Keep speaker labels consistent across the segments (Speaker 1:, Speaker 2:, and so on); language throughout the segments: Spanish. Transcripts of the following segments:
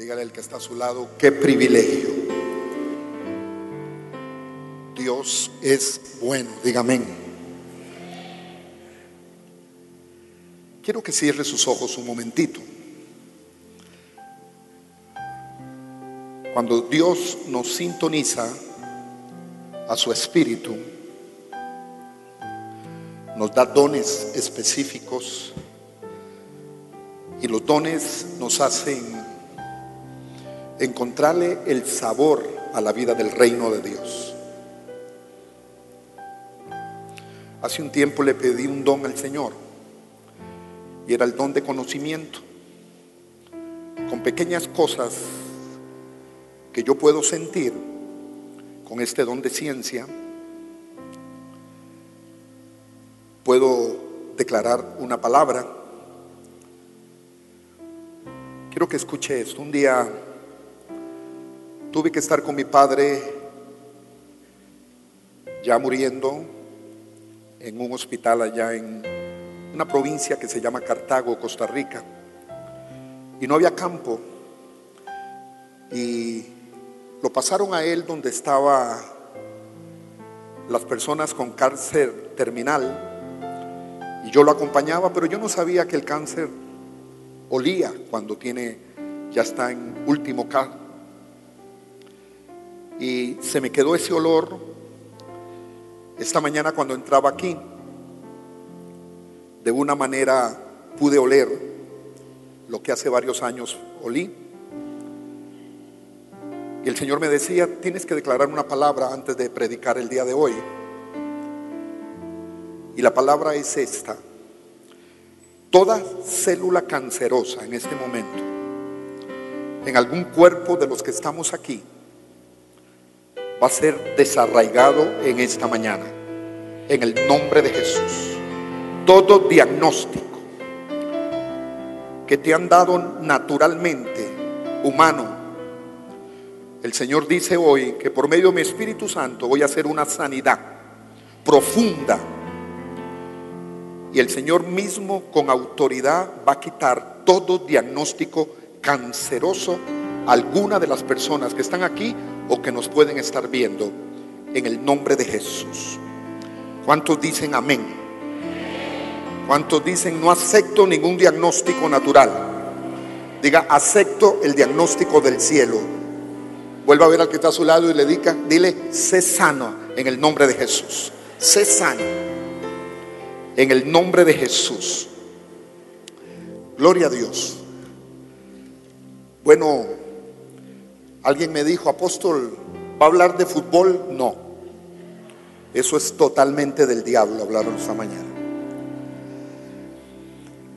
Speaker 1: Dígale al que está a su lado, qué privilegio. Dios es bueno, dígame. Quiero que cierre sus ojos un momentito. Cuando Dios nos sintoniza a su espíritu, nos da dones específicos y los dones nos hacen encontrarle el sabor a la vida del reino de Dios. Hace un tiempo le pedí un don al Señor y era el don de conocimiento. Con pequeñas cosas que yo puedo sentir con este don de ciencia, puedo declarar una palabra. Quiero que escuche esto. Un día tuve que estar con mi padre ya muriendo en un hospital allá en una provincia que se llama Cartago, Costa Rica. Y no había campo. Y lo pasaron a él donde estaba las personas con cáncer terminal. Y yo lo acompañaba, pero yo no sabía que el cáncer olía cuando tiene, ya está en último. Y se me quedó ese olor esta mañana cuando entraba aquí. De una manera pude oler lo que hace varios años olí. Y el Señor me decía, tienes que declarar una palabra antes de predicar el día de hoy. Y la palabra es esta. Toda célula cancerosa en este momento, en algún cuerpo de los que estamos aquí, va a ser desarraigado en esta mañana. En el nombre de Jesús. Todo diagnóstico que te han dado naturalmente, humano, el Señor dice hoy que por medio de mi Espíritu Santo voy a hacer una sanidad profunda. Y el Señor mismo con autoridad va a quitar todo diagnóstico canceroso a alguna de las personas que están aquí o que nos pueden estar viendo en el nombre de Jesús. ¿Cuántos dicen amén? ¿Cuántos dicen no acepto ningún diagnóstico natural? Diga, acepto el diagnóstico del cielo. Vuelva a ver al que está a su lado y le diga, dile, sé sano en el nombre de Jesús. Sé sano en el nombre de Jesús. Gloria a Dios. Bueno, alguien me dijo, apóstol, ¿va a hablar de fútbol? No. Eso es totalmente del diablo, hablaron esta mañana.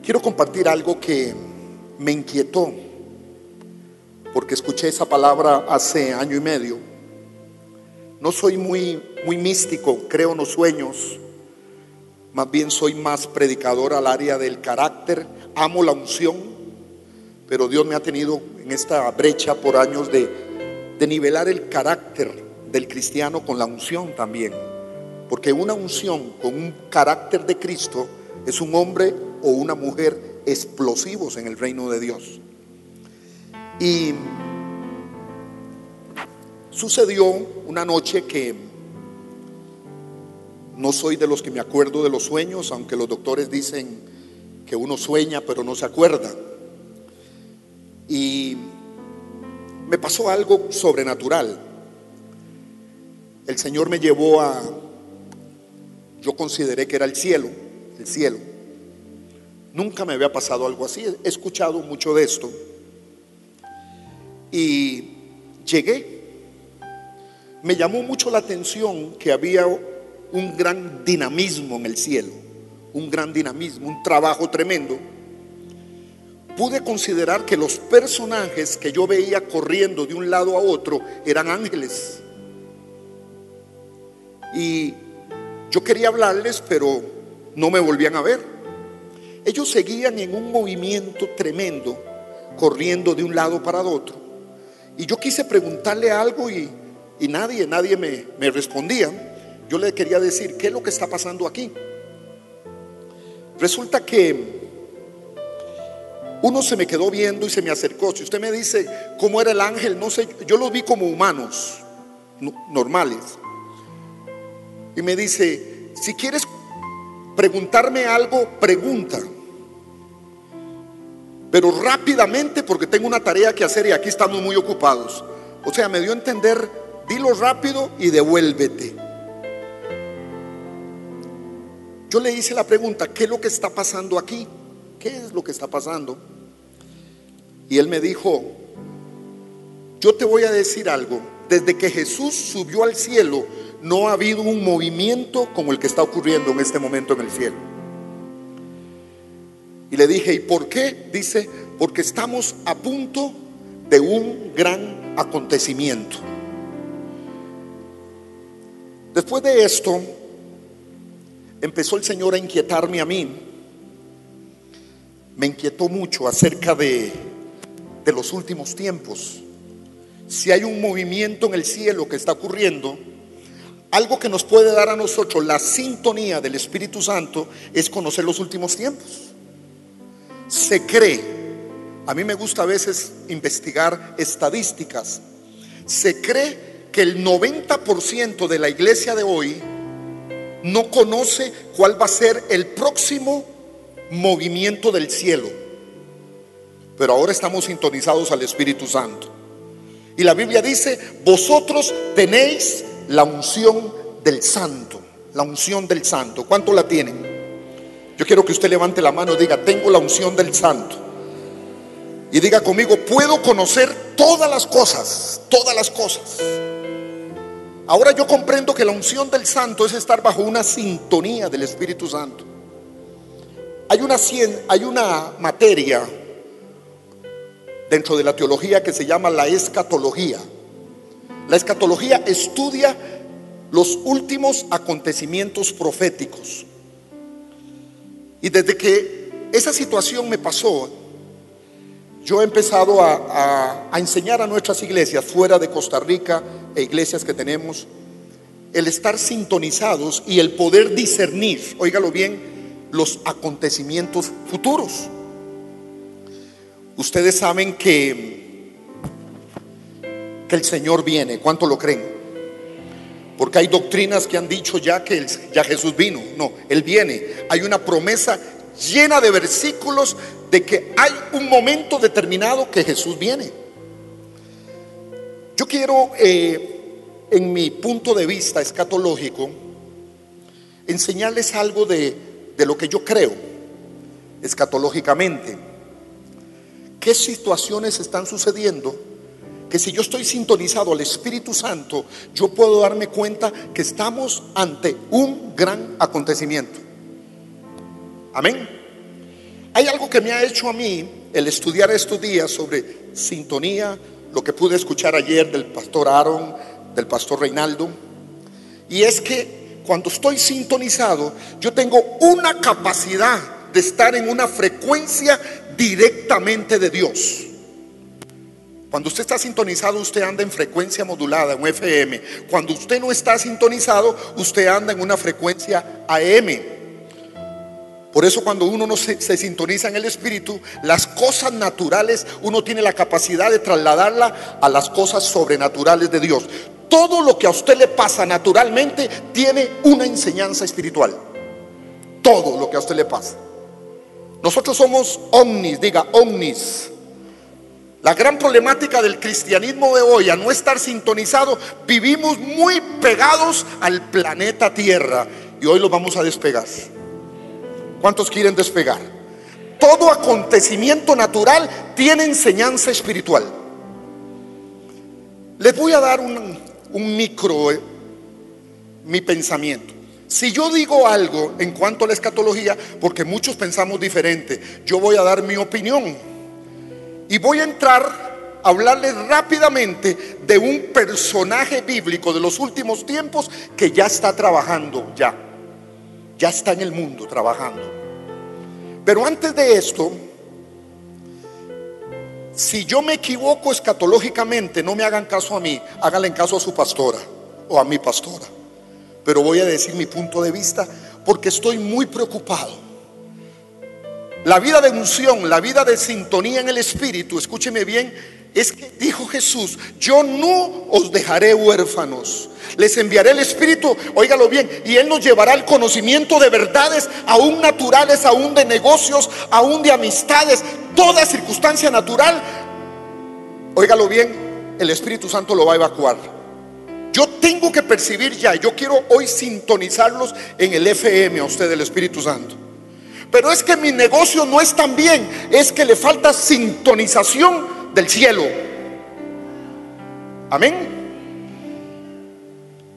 Speaker 1: Quiero compartir algo que me inquietó, porque escuché esa palabra hace año y medio. No soy muy, muy místico, creo en los sueños, más bien soy más predicador al área del carácter, amo la unción, pero Dios me ha tenido en esta brecha por años de, de nivelar el carácter del cristiano con la unción también. Porque una unción con un carácter de Cristo es un hombre o una mujer explosivos en el reino de Dios. Y sucedió una noche que no soy de los que me acuerdo de los sueños, aunque los doctores dicen que uno sueña pero no se acuerda. Y me pasó algo sobrenatural. El Señor me llevó a, yo consideré que era el cielo, el cielo. Nunca me había pasado algo así, he escuchado mucho de esto. Y llegué. Me llamó mucho la atención que había un gran dinamismo en el cielo, un gran dinamismo, un trabajo tremendo. Pude considerar que los personajes que yo veía corriendo de un lado a otro eran ángeles. Y yo quería hablarles, pero no me volvían a ver. Ellos seguían en un movimiento tremendo, corriendo de un lado para otro. Y yo quise preguntarle algo y, y nadie, nadie me, me respondía. Yo le quería decir, ¿qué es lo que está pasando aquí? Resulta que uno se me quedó viendo y se me acercó. Si usted me dice cómo era el ángel, no sé, yo los vi como humanos, normales. Y me dice, si quieres preguntarme algo, pregunta. Pero rápidamente porque tengo una tarea que hacer y aquí estamos muy ocupados. O sea, me dio a entender, dilo rápido y devuélvete. Yo le hice la pregunta, ¿qué es lo que está pasando aquí? ¿Qué es lo que está pasando? Y él me dijo, yo te voy a decir algo, desde que Jesús subió al cielo, no ha habido un movimiento como el que está ocurriendo en este momento en el cielo. Y le dije, ¿y por qué? Dice, porque estamos a punto de un gran acontecimiento. Después de esto, empezó el Señor a inquietarme a mí. Me inquietó mucho acerca de, de los últimos tiempos. Si hay un movimiento en el cielo que está ocurriendo, algo que nos puede dar a nosotros la sintonía del Espíritu Santo es conocer los últimos tiempos. Se cree, a mí me gusta a veces investigar estadísticas, se cree que el 90% de la iglesia de hoy no conoce cuál va a ser el próximo movimiento del cielo. Pero ahora estamos sintonizados al Espíritu Santo. Y la Biblia dice, vosotros tenéis la unción del santo, la unción del santo. ¿Cuánto la tienen? Yo quiero que usted levante la mano y diga, tengo la unción del santo. Y diga conmigo, puedo conocer todas las cosas, todas las cosas. Ahora yo comprendo que la unción del santo es estar bajo una sintonía del Espíritu Santo. Hay una, hay una materia dentro de la teología que se llama la escatología. La escatología estudia los últimos acontecimientos proféticos. Y desde que esa situación me pasó, yo he empezado a, enseñar a nuestras iglesias fuera de Costa Rica e iglesias que tenemos el estar sintonizados y el poder discernir, óigalo bien, los acontecimientos futuros. Ustedes saben que, que el Señor viene, ¿cuánto lo creen? Porque hay doctrinas que han dicho ya que ya Jesús vino. No, Él viene. Hay una promesa llena de versículos de que hay un momento determinado que Jesús viene. Yo quiero, eh, en mi punto de vista escatológico, enseñarles algo de, de lo que yo creo escatológicamente. ¿Qué situaciones están sucediendo? Que si yo estoy sintonizado al Espíritu Santo, yo puedo darme cuenta que estamos ante un gran acontecimiento. Amén. Hay algo que me ha hecho a mí el estudiar estos días sobre sintonía, lo que pude escuchar ayer del pastor Aaron, del pastor Reinaldo, y es que cuando estoy sintonizado, yo tengo una capacidad de estar en una frecuencia directamente de Dios. Cuando usted está sintonizado, usted anda en frecuencia modulada, en FM. Cuando usted no está sintonizado, usted anda en una frecuencia AM. Por eso cuando uno no se, sintoniza en el Espíritu, las cosas naturales, uno tiene la capacidad de trasladarla a las cosas sobrenaturales de Dios. Todo lo que a usted le pasa naturalmente tiene una enseñanza espiritual. Todo lo que a usted le pasa. Nosotros somos omnis, diga omnis. La gran problemática del cristianismo de hoy, a no estar sintonizado, vivimos muy pegados al planeta Tierra y hoy lo vamos a despegar. ¿Cuántos quieren despegar? Todo acontecimiento natural tiene enseñanza espiritual. Les voy a dar un, micro, eh, mi pensamiento. Si yo digo algo en cuanto a la escatología, porque muchos pensamos diferente, yo voy a dar mi opinión. Y voy a entrar a hablarles rápidamente de un personaje bíblico de los últimos tiempos que ya está trabajando, ya. Ya está en el mundo trabajando. Pero antes de esto, si yo me equivoco escatológicamente, no me hagan caso a mí, háganle caso a su pastora o a mi pastora. Pero voy a decir mi punto de vista porque estoy muy preocupado. La vida de unción, la vida de sintonía en el Espíritu, escúcheme bien, es que dijo Jesús, yo no os dejaré huérfanos, les enviaré el Espíritu, óigalo bien, y Él nos llevará el conocimiento de verdades, aún naturales, aún de negocios, aún de amistades, toda circunstancia natural. Óigalo bien, el Espíritu Santo lo va a evacuar. Yo tengo que percibir ya, yo quiero hoy sintonizarlos en el FM a usted, el Espíritu Santo. Pero es que mi negocio no es tan bien, es que le falta sintonización del cielo. Amén.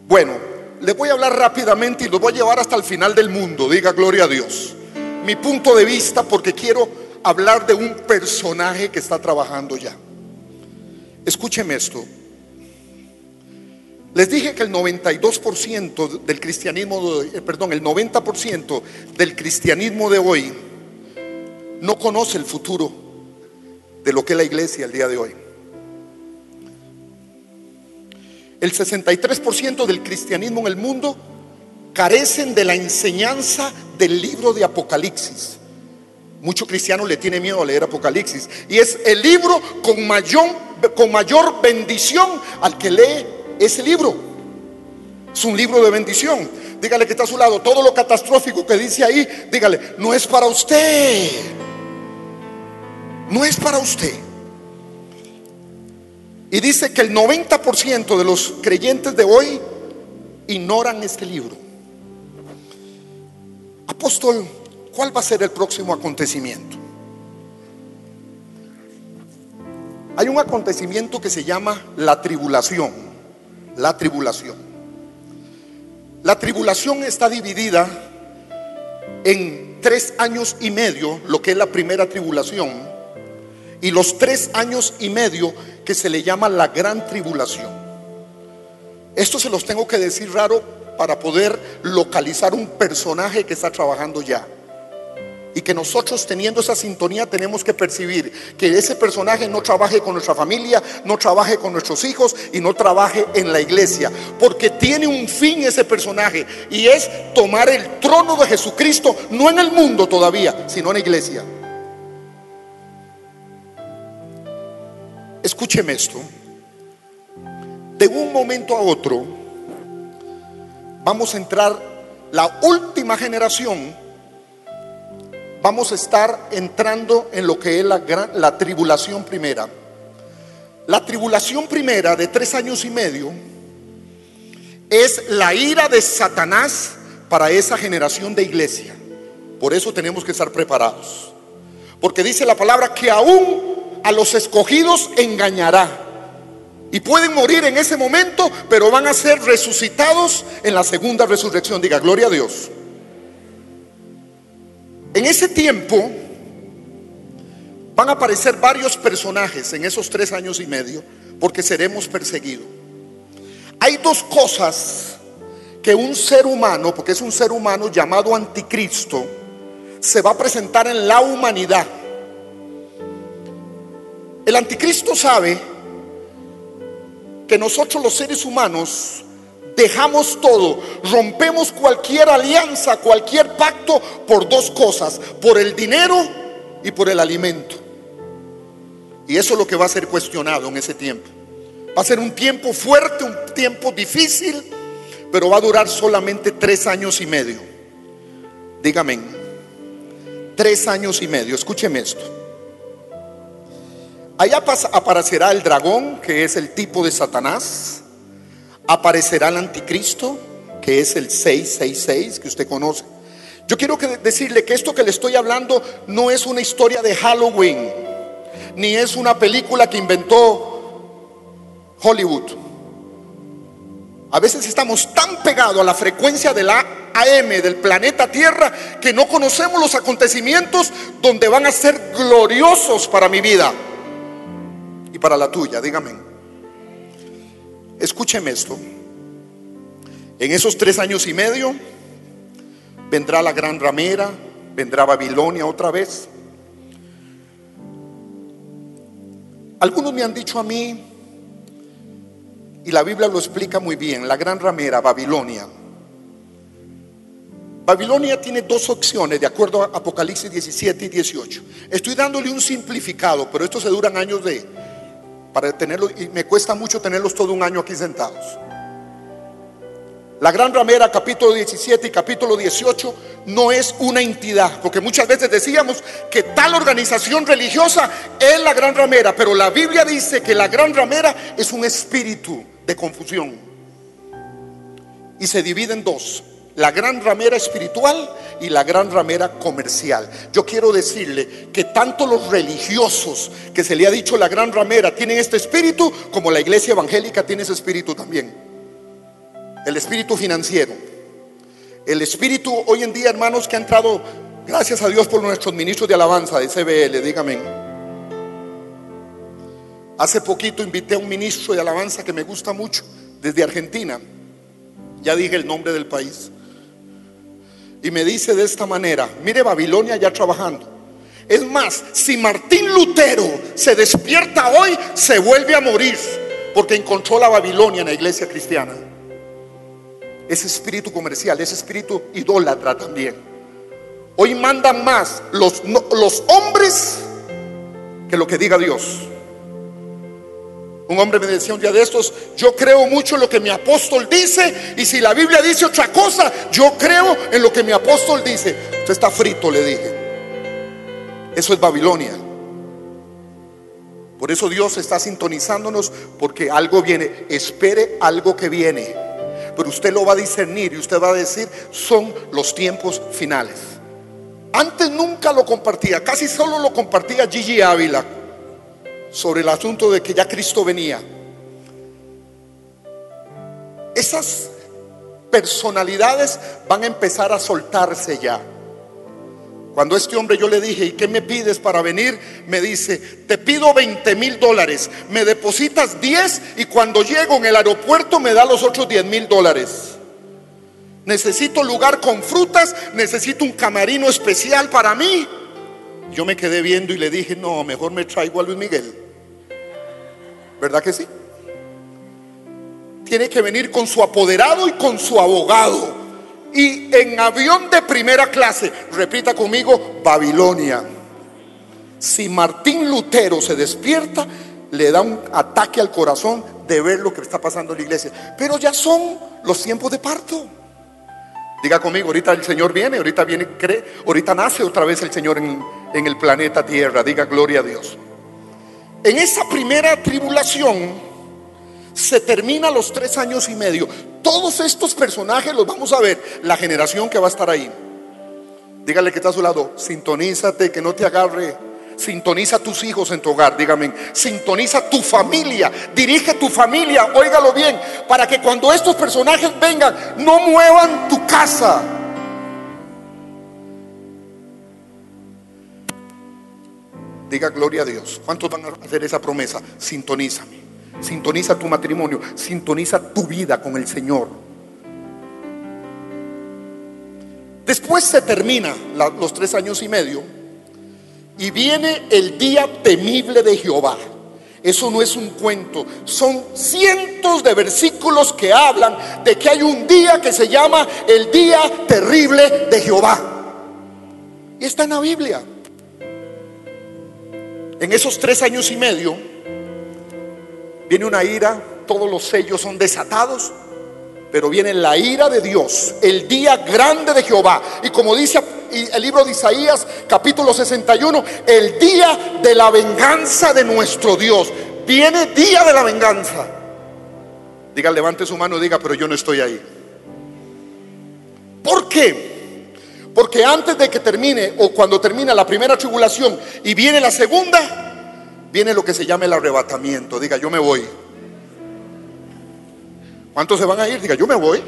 Speaker 1: Bueno, les voy a hablar rápidamente y los voy a llevar hasta el final del mundo. Diga gloria a Dios. Mi punto de vista porque quiero hablar de un personaje que está trabajando ya. Escúcheme esto. Les dije que el 92% del cristianismo, eh, perdón, el 90% del cristianismo de hoy no conoce el futuro de lo que es la iglesia el día de hoy. El 63% del cristianismo en el mundo carecen de la enseñanza del libro de Apocalipsis. Muchos cristianos le tienen miedo a leer Apocalipsis. Y es el libro con mayor, con mayor bendición al que lee ese libro. Es un libro de bendición. Dígale que está a su lado. Todo lo catastrófico que dice ahí, dígale, no es para usted no es para usted. Y dice que el 90% de los creyentes de hoy ignoran este libro. Apóstol, ¿cuál va a ser el próximo acontecimiento? Hay un acontecimiento que se llama la tribulación. La tribulación. La tribulación está dividida en tres años y medio, lo que es la primera tribulación y los tres años y medio que se le llama la gran tribulación. Esto se los tengo que decir raro para poder localizar un personaje que está trabajando ya. Y que nosotros teniendo esa sintonía tenemos que percibir que ese personaje no trabaje con nuestra familia, no trabaje con nuestros hijos y no trabaje en la iglesia. Porque tiene un fin ese personaje y es tomar el trono de Jesucristo, no en el mundo todavía, sino en la iglesia. Escúcheme esto. De un momento a otro vamos a entrar la última generación. Vamos a estar entrando en lo que es la, la tribulación primera. La tribulación primera de tres años y medio es la ira de Satanás para esa generación de iglesia. Por eso tenemos que estar preparados. Porque dice la palabra que aún a los escogidos engañará. Y pueden morir en ese momento, pero van a ser resucitados en la segunda resurrección. Diga, gloria a Dios. En ese tiempo van a aparecer varios personajes en esos tres años y medio, porque seremos perseguidos. Hay dos cosas que un ser humano, porque es un ser humano llamado anticristo, se va a presentar en la humanidad el anticristo sabe que nosotros los seres humanos dejamos todo, rompemos cualquier alianza, cualquier pacto por dos cosas, por el dinero y por el alimento. Y eso es lo que va a ser cuestionado en ese tiempo. Va a ser un tiempo fuerte, un tiempo difícil, pero va a durar solamente tres años y medio. Dígame, tres años y medio, escúcheme esto. Allá aparecerá el dragón, que es el tipo de Satanás. Aparecerá el anticristo, que es el 666, que usted conoce. Yo quiero decirle que esto que le estoy hablando no es una historia de Halloween, ni es una película que inventó Hollywood. A veces estamos tan pegados a la frecuencia de la AM del planeta Tierra que no conocemos los acontecimientos donde van a ser gloriosos para mi vida y para la tuya, dígame. Escúcheme esto. En esos tres años y medio vendrá la gran ramera, vendrá Babilonia otra vez. Algunos me han dicho a mí, y la Biblia lo explica muy bien, la gran ramera, Babilonia, Babilonia tiene dos opciones, de acuerdo a Apocalipsis 17 y 18. Estoy dándole un simplificado, pero estos se duran años de para tenerlo y me cuesta mucho tenerlos todo un año aquí sentados. La gran ramera, capítulo 17 y capítulo 18, no es una entidad, porque muchas veces decíamos que tal organización religiosa es la gran ramera, pero la Biblia dice que la gran ramera es un espíritu de confusión. Y se divide en dos la gran ramera espiritual y la gran ramera comercial. Yo quiero decirle que tanto los religiosos que se le ha dicho la gran ramera tienen este espíritu, como la iglesia evangélica tiene ese espíritu también. El espíritu financiero. El espíritu hoy en día, hermanos, que ha entrado, gracias a Dios por nuestros ministros de alabanza de CBL, dígame. Hace poquito invité a un ministro de alabanza que me gusta mucho, desde Argentina. Ya dije el nombre del país y me dice de esta manera, mire Babilonia ya trabajando. Es más, si Martín Lutero se despierta hoy, se vuelve a morir porque encontró la Babilonia en la iglesia cristiana. Ese espíritu comercial, ese espíritu idólatra también. Hoy mandan más los, hombres que lo que diga Dios. Un hombre me decía un día de estos, yo creo mucho en lo que mi apóstol dice y si la Biblia dice otra cosa, yo creo en lo que mi apóstol dice. Usted está frito, le dije. Eso es Babilonia. Por eso Dios está sintonizándonos porque algo viene. Espere algo que viene. Pero usted lo va a discernir y usted va a decir, son los tiempos finales. Antes nunca lo compartía, casi solo lo compartía Gigi Ávila sobre el asunto de que ya Cristo venía. Esas personalidades van a empezar a soltarse ya. Cuando este hombre yo le dije, ¿y qué me pides para venir? Me dice, te pido 20 mil dólares, me depositas 10 y cuando llego en el aeropuerto me da los otros 10 mil dólares. Necesito lugar con frutas, necesito un camarino especial para mí. Yo me quedé viendo y le dije, no, mejor me traigo a Luis Miguel. ¿Verdad que sí? Tiene que venir con su apoderado y con su abogado. Y en avión de primera clase, repita conmigo, Babilonia. Si Martín Lutero se despierta, le da un ataque al corazón de ver lo que está pasando en la iglesia. Pero ya son los tiempos de parto. Diga conmigo, ahorita el Señor viene, ahorita viene, cree, ahorita nace otra vez el Señor en, en el planeta Tierra. Diga gloria a Dios. En esa primera tribulación se termina los tres años y medio. Todos estos personajes los vamos a ver, la generación que va a estar ahí. Dígale que está a su lado, sintonízate, que no te agarre. Sintoniza a tus hijos en tu hogar, dígame. Sintoniza tu familia, dirige tu familia, óigalo bien, para que cuando estos personajes vengan, no muevan tu casa. Diga gloria a Dios. ¿Cuántos van a hacer esa promesa? Sintonízame. Sintoniza tu matrimonio. Sintoniza tu vida con el Señor. Después se termina los tres años y medio y viene el día temible de Jehová. Eso no es un cuento, son cientos de versículos que hablan de que hay un día que se llama el día terrible de Jehová. Y está en la Biblia. En esos tres años y medio viene una ira, todos los sellos son desatados, pero viene la ira de Dios, el día grande de Jehová. Y como dice el libro de Isaías, capítulo 61, el día de la venganza de nuestro Dios. Viene día de la venganza. Diga, levante su mano y diga, pero yo no estoy ahí. ¿Por qué? Porque antes de que termine o cuando termina la primera tribulación y viene la segunda, viene lo que se llama el arrebatamiento. Diga, yo me voy. ¿Cuántos se van a ir? Diga, yo me voy.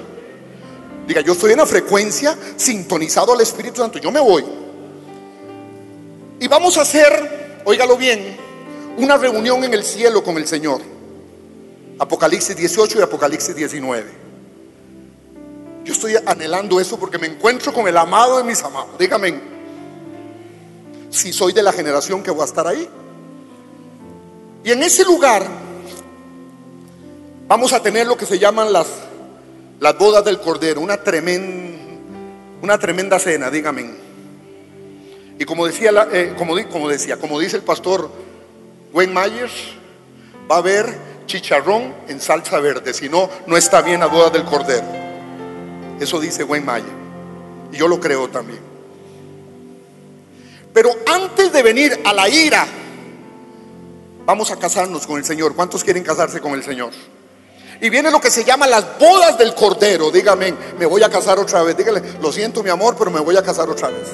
Speaker 1: Diga, yo estoy en la frecuencia sintonizado al Espíritu Santo. Yo me voy. Y vamos a hacer, óigalo bien, una reunión en el cielo con el Señor. Apocalipsis 18 y Apocalipsis 19. Yo estoy anhelando eso porque me encuentro con el amado de mis amados. Dígame, si soy de la generación que voy a estar ahí. Y en ese lugar vamos a tener lo que se llaman las, las bodas del Cordero, una tremenda, Una tremenda cena, dígame. Y como decía, eh, como, decía, como dice el pastor Wayne Myers, va a haber chicharrón en salsa verde, si no, no está bien a boda del cordero. Eso dice Wayne Myers. Y yo lo creo también. Pero antes de venir a la ira, vamos a casarnos con el Señor. ¿Cuántos quieren casarse con el Señor? Y viene lo que se llama las bodas del Cordero. Dígame, me voy a casar otra vez. Dígale, lo siento mi amor, pero me voy a casar otra vez.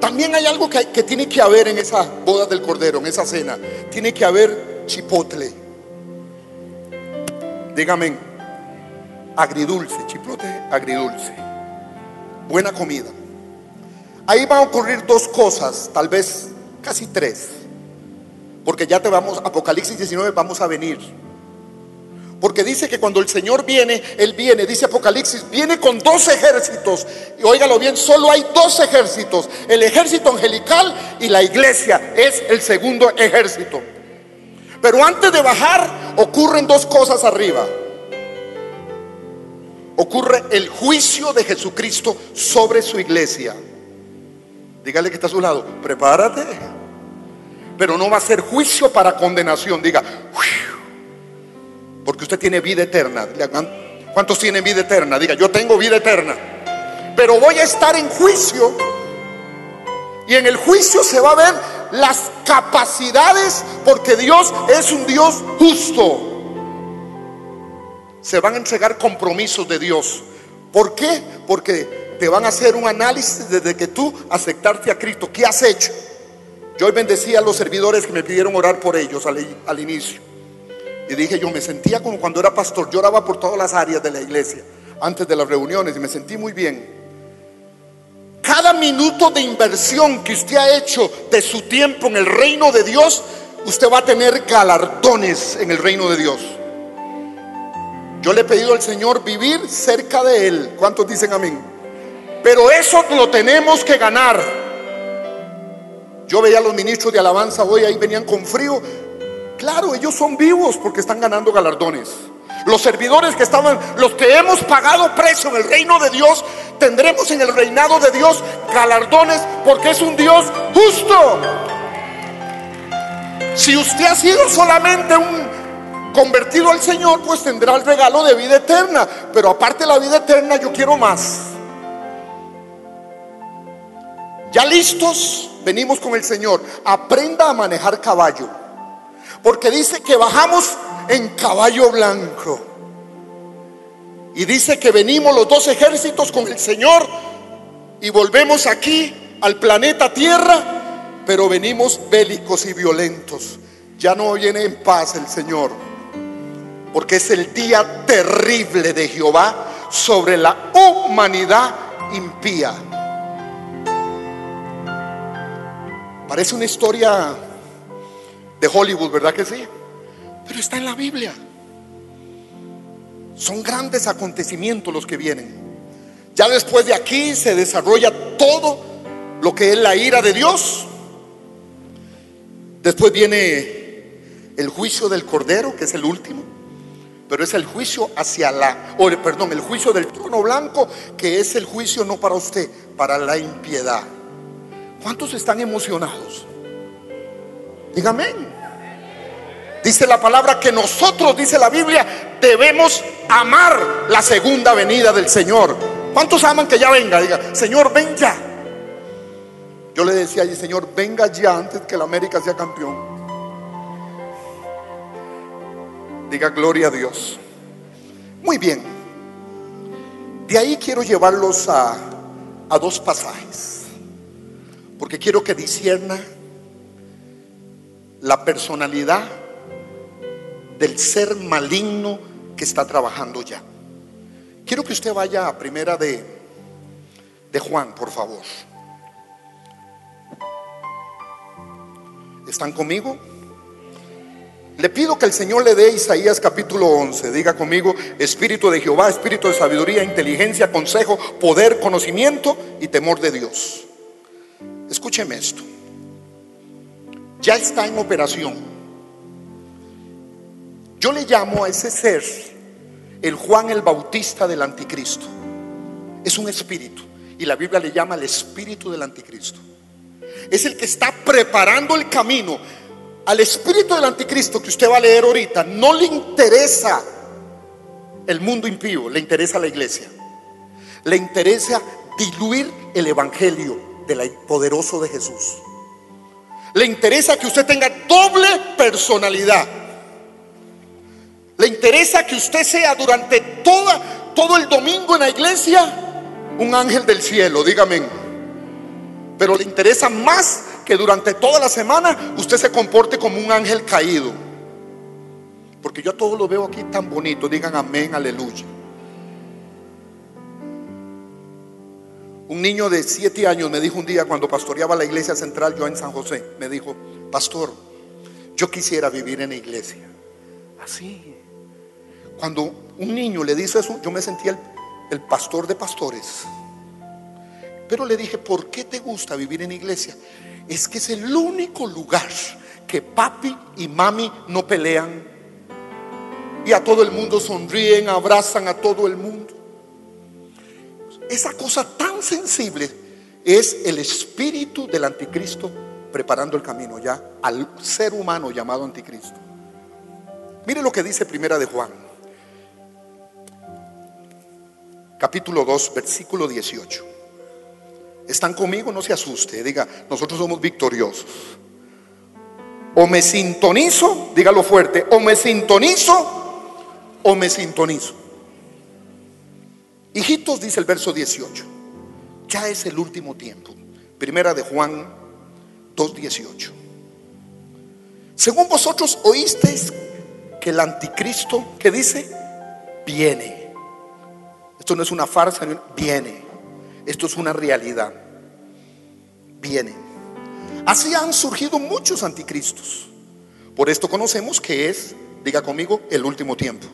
Speaker 1: También hay algo que, tiene que haber en esa boda del Cordero, en esa cena. Tiene que haber chipotle. Dígame, agridulce, chipotle agridulce. Buena comida. Ahí van a ocurrir dos cosas, tal vez casi tres. Porque ya te vamos, Apocalipsis 19, vamos a venir. Porque dice que cuando el Señor viene, Él viene, dice Apocalipsis, viene con dos ejércitos. Y óigalo bien, solo hay dos ejércitos. El ejército angelical y la iglesia es el segundo ejército. Pero antes de bajar, ocurren dos cosas arriba. Ocurre el juicio de Jesucristo sobre su iglesia. Dígale que está a su lado, prepárate. Pero no va a ser juicio para condenación. Diga, porque usted tiene vida eterna. ¿Cuántos tienen vida eterna? Diga, yo tengo vida eterna. Pero voy a estar en juicio. Y en el juicio se va a ver las capacidades porque Dios es un Dios justo. Se van a entregar compromisos de Dios. ¿Por qué? Porque te van a hacer un análisis desde que tú aceptaste a Cristo. ¿Qué has hecho? Yo hoy bendecía a los servidores que me pidieron orar por ellos al, al inicio. Y dije, yo me sentía como cuando era pastor, lloraba por todas las áreas de la iglesia, antes de las reuniones, y me sentí muy bien. Cada minuto de inversión que usted ha hecho de su tiempo en el reino de Dios, usted va a tener galardones en el reino de Dios. Yo le he pedido al Señor vivir cerca de Él. ¿Cuántos dicen amén? Pero eso lo tenemos que ganar. Yo veía a los ministros de alabanza hoy, ahí venían con frío, Claro, ellos son vivos porque están ganando galardones. Los servidores que estaban, los que hemos pagado precio en el reino de Dios, tendremos en el reinado de Dios galardones porque es un Dios justo. Si usted ha sido solamente un convertido al Señor, pues tendrá el regalo de vida eterna. Pero aparte de la vida eterna, yo quiero más. Ya listos, venimos con el Señor. Aprenda a manejar caballo. Porque dice que bajamos en caballo blanco. Y dice que venimos los dos ejércitos con el Señor y volvemos aquí al planeta Tierra, pero venimos bélicos y violentos. Ya no viene en paz el Señor, porque es el día terrible de Jehová sobre la humanidad impía. Parece una historia de Hollywood, ¿verdad que sí? Pero está en la Biblia. Son grandes acontecimientos los que vienen. Ya después de aquí se desarrolla todo lo que es la ira de Dios. Después viene el juicio del Cordero, que es el último. Pero es el juicio hacia la, o perdón, el juicio del trono blanco, que es el juicio no para usted, para la impiedad. ¿Cuántos están emocionados? Dígame. Dice la palabra que nosotros, dice la Biblia, debemos amar la segunda venida del Señor. ¿Cuántos aman que ya venga? Diga, Señor, ven ya. Yo le decía allí, Señor, venga ya antes que la América sea campeón. Diga, gloria a Dios. Muy bien. De ahí quiero llevarlos a, a dos pasajes. Porque quiero que disierna la personalidad del ser maligno que está trabajando ya. Quiero que usted vaya a primera de, de Juan, por favor. ¿Están conmigo? Le pido que el Señor le dé Isaías capítulo 11. Diga conmigo, Espíritu de Jehová, Espíritu de sabiduría, inteligencia, consejo, poder, conocimiento y temor de Dios. Escúcheme esto ya está en operación. Yo le llamo a ese ser el Juan el Bautista del anticristo. Es un espíritu. y la Biblia le llama el espíritu del anticristo. Es el que está preparando el camino al espíritu del anticristo que usted va a leer ahorita. No le interesa el mundo impío, le interesa la iglesia. Le interesa diluir el evangelio del poderoso de Jesús. Le interesa que usted tenga doble personalidad. Le interesa que usted sea durante toda, todo el domingo en la iglesia un ángel del cielo, dígame. Pero le interesa más que durante toda la semana usted se comporte como un ángel caído. Porque yo todo lo veo aquí tan bonito. Digan amén, aleluya. Un niño de siete años me dijo un día cuando pastoreaba la iglesia central yo en San José, me dijo, pastor, yo quisiera vivir en la iglesia. Así. Cuando un niño le dice eso, yo me sentía el, el pastor de pastores. Pero le dije, ¿por qué te gusta vivir en iglesia? Es que es el único lugar que papi y mami no pelean. Y a todo el mundo sonríen, abrazan a todo el mundo. Esa cosa tan sensible es el espíritu del anticristo preparando el camino ya al ser humano llamado anticristo. Mire lo que dice Primera de Juan capítulo 2, versículo 18. ¿Están conmigo? No se asuste, diga, nosotros somos victoriosos. O me sintonizo, dígalo fuerte, o me sintonizo o me sintonizo. Hijitos, dice el verso 18, ya es el último tiempo. Primera de Juan 2.18. Según vosotros oísteis que el anticristo, que dice, viene. Esto no es una farsa, viene. Esto es una realidad. Viene. Así han surgido muchos anticristos. Por esto conocemos que es, diga conmigo, el último tiempo.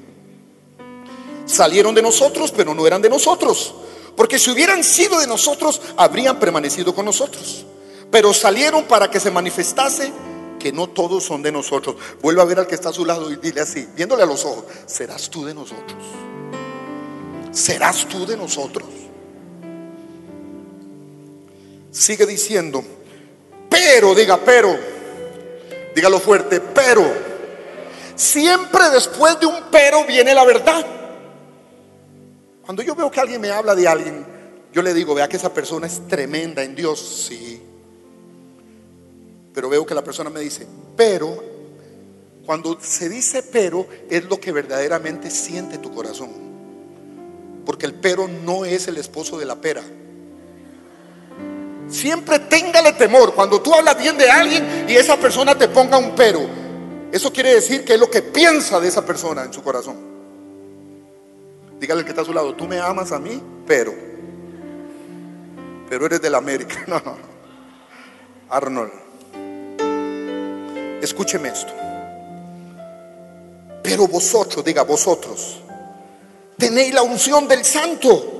Speaker 1: Salieron de nosotros, pero no eran de nosotros. Porque si hubieran sido de nosotros, habrían permanecido con nosotros. Pero salieron para que se manifestase que no todos son de nosotros. Vuelva a ver al que está a su lado y dile así, viéndole a los ojos, serás tú de nosotros. ¿serás tú de nosotros? Sigue diciendo, pero, diga, pero, dígalo fuerte, pero, siempre después de un pero viene la verdad. Cuando yo veo que alguien me habla de alguien, yo le digo, vea que esa persona es tremenda en Dios, sí. Pero veo que la persona me dice, pero, cuando se dice pero, es lo que verdaderamente siente tu corazón. Porque el pero no es el esposo de la pera. Siempre téngale temor. Cuando tú hablas bien de alguien y esa persona te ponga un pero, eso quiere decir que es lo que piensa de esa persona en su corazón. Dígale que está a su lado, tú me amas a mí, pero. Pero eres de la América. No, no, no. Arnold. Escúcheme esto. Pero vosotros, diga vosotros tenéis la unción del santo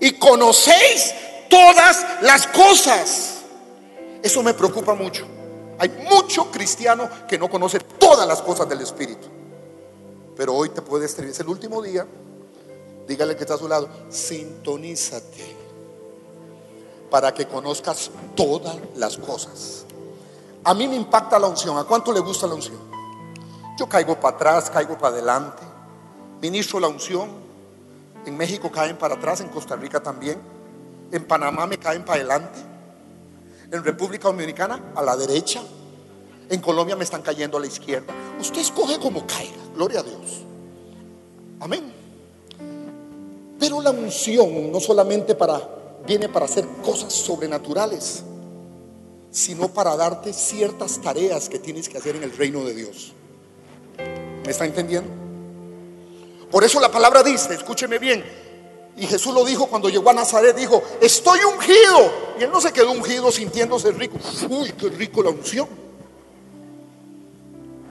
Speaker 1: y conocéis todas las cosas. Eso me preocupa mucho. Hay mucho cristiano que no conoce todas las cosas del Espíritu. Pero hoy te puedes, es el último día. Dígale que está a su lado, sintonízate para que conozcas todas las cosas. A mí me impacta la unción. ¿A cuánto le gusta la unción? Yo caigo para atrás, caigo para adelante. Ministro la unción. En México caen para atrás, en Costa Rica también. En Panamá me caen para adelante. En República Dominicana a la derecha. En Colombia me están cayendo a la izquierda. Usted escoge como caiga. Gloria a Dios. Amén. Pero la unción no solamente para viene para hacer cosas sobrenaturales, sino para darte ciertas tareas que tienes que hacer en el reino de Dios. ¿Me está entendiendo? Por eso la palabra dice, escúcheme bien, y Jesús lo dijo cuando llegó a Nazaret, dijo, estoy ungido. Y él no se quedó ungido sintiéndose rico. Uy, qué rico la unción.